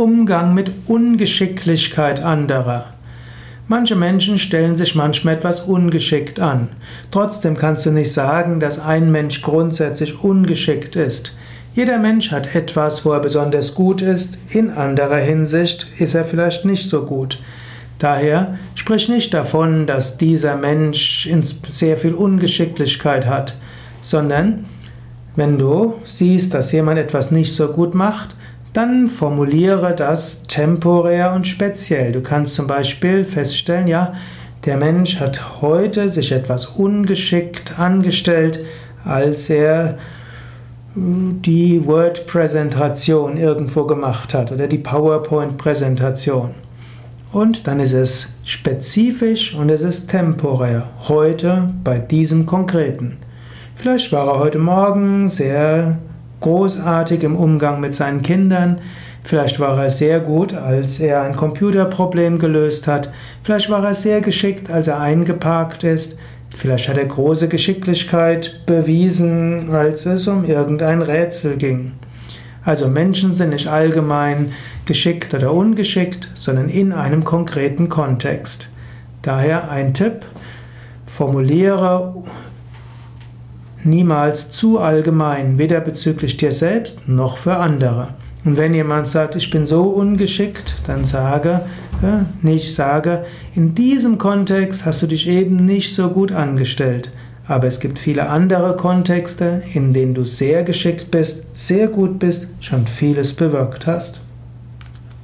Umgang mit Ungeschicklichkeit anderer. Manche Menschen stellen sich manchmal etwas ungeschickt an. Trotzdem kannst du nicht sagen, dass ein Mensch grundsätzlich ungeschickt ist. Jeder Mensch hat etwas, wo er besonders gut ist, in anderer Hinsicht ist er vielleicht nicht so gut. Daher sprich nicht davon, dass dieser Mensch sehr viel Ungeschicklichkeit hat, sondern wenn du siehst, dass jemand etwas nicht so gut macht, dann formuliere das temporär und speziell. Du kannst zum Beispiel feststellen, ja, der Mensch hat heute sich etwas ungeschickt angestellt, als er hm, die Word-Präsentation irgendwo gemacht hat oder die PowerPoint-Präsentation. Und dann ist es spezifisch und es ist temporär. Heute bei diesem Konkreten. Vielleicht war er heute Morgen sehr großartig im Umgang mit seinen Kindern. Vielleicht war er sehr gut, als er ein Computerproblem gelöst hat. Vielleicht war er sehr geschickt, als er eingeparkt ist. Vielleicht hat er große Geschicklichkeit bewiesen, als es um irgendein Rätsel ging. Also Menschen sind nicht allgemein geschickt oder ungeschickt, sondern in einem konkreten Kontext. Daher ein Tipp, formuliere niemals zu allgemein, weder bezüglich dir selbst noch für andere. Und wenn jemand sagt, ich bin so ungeschickt, dann sage, äh, nicht sage, in diesem Kontext hast du dich eben nicht so gut angestellt. Aber es gibt viele andere Kontexte, in denen du sehr geschickt bist, sehr gut bist, schon vieles bewirkt hast.